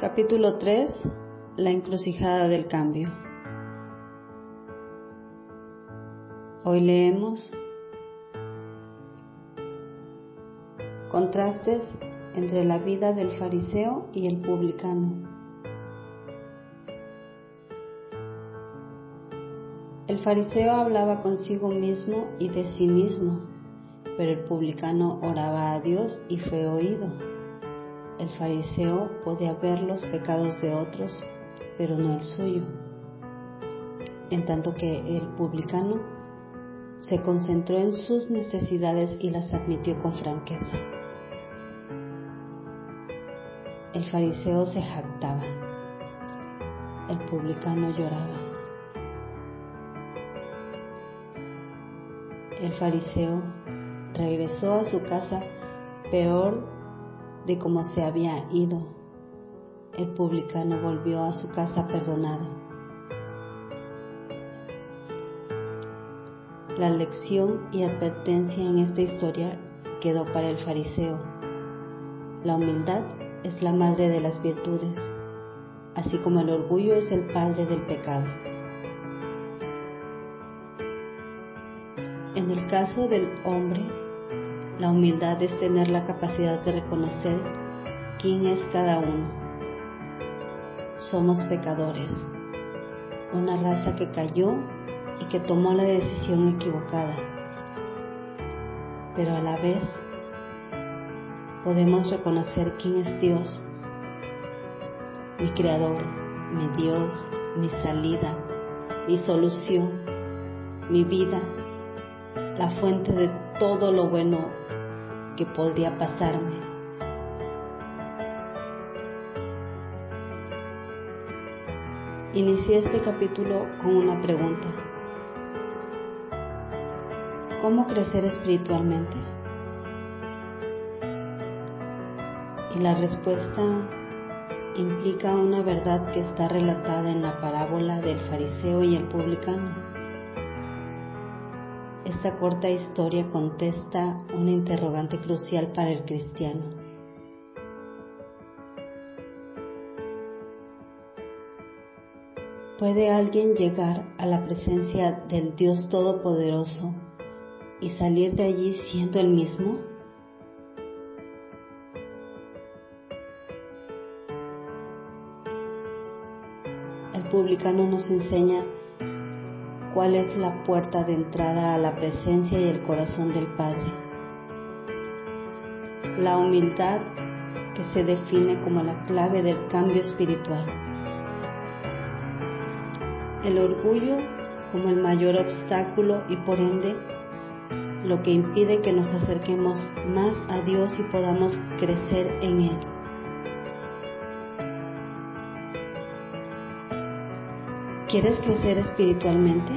Capítulo 3. La encrucijada del cambio. Hoy leemos contrastes entre la vida del fariseo y el publicano. El fariseo hablaba consigo mismo y de sí mismo, pero el publicano oraba a Dios y fue oído. El fariseo podía ver los pecados de otros, pero no el suyo, en tanto que el publicano se concentró en sus necesidades y las admitió con franqueza. El fariseo se jactaba, el publicano lloraba. El fariseo regresó a su casa peor de cómo se había ido. El publicano volvió a su casa perdonado. La lección y advertencia en esta historia quedó para el fariseo. La humildad es la madre de las virtudes, así como el orgullo es el padre del pecado. En el caso del hombre, la humildad es tener la capacidad de reconocer quién es cada uno. Somos pecadores, una raza que cayó y que tomó la decisión equivocada. Pero a la vez podemos reconocer quién es Dios, mi creador, mi Dios, mi salida, mi solución, mi vida, la fuente de todo lo bueno que podría pasarme. Inicié este capítulo con una pregunta. ¿Cómo crecer espiritualmente? Y la respuesta implica una verdad que está relatada en la parábola del fariseo y el publicano. Esta corta historia contesta una interrogante crucial para el cristiano. ¿Puede alguien llegar a la presencia del Dios Todopoderoso y salir de allí siendo el mismo? El publicano nos enseña cuál es la puerta de entrada a la presencia y el corazón del Padre. La humildad que se define como la clave del cambio espiritual. El orgullo como el mayor obstáculo y por ende lo que impide que nos acerquemos más a Dios y podamos crecer en Él. ¿Quieres crecer espiritualmente?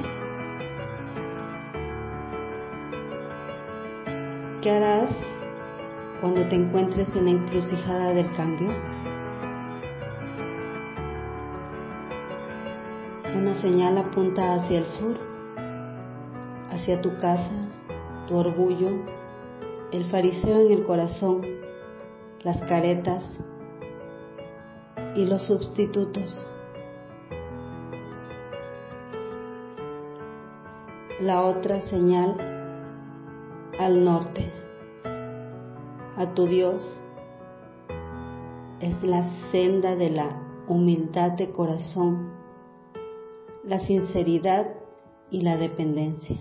¿Qué harás cuando te encuentres en la encrucijada del cambio? Una señal apunta hacia el sur, hacia tu casa, tu orgullo, el fariseo en el corazón, las caretas y los sustitutos. La otra señal al norte, a tu Dios, es la senda de la humildad de corazón, la sinceridad y la dependencia.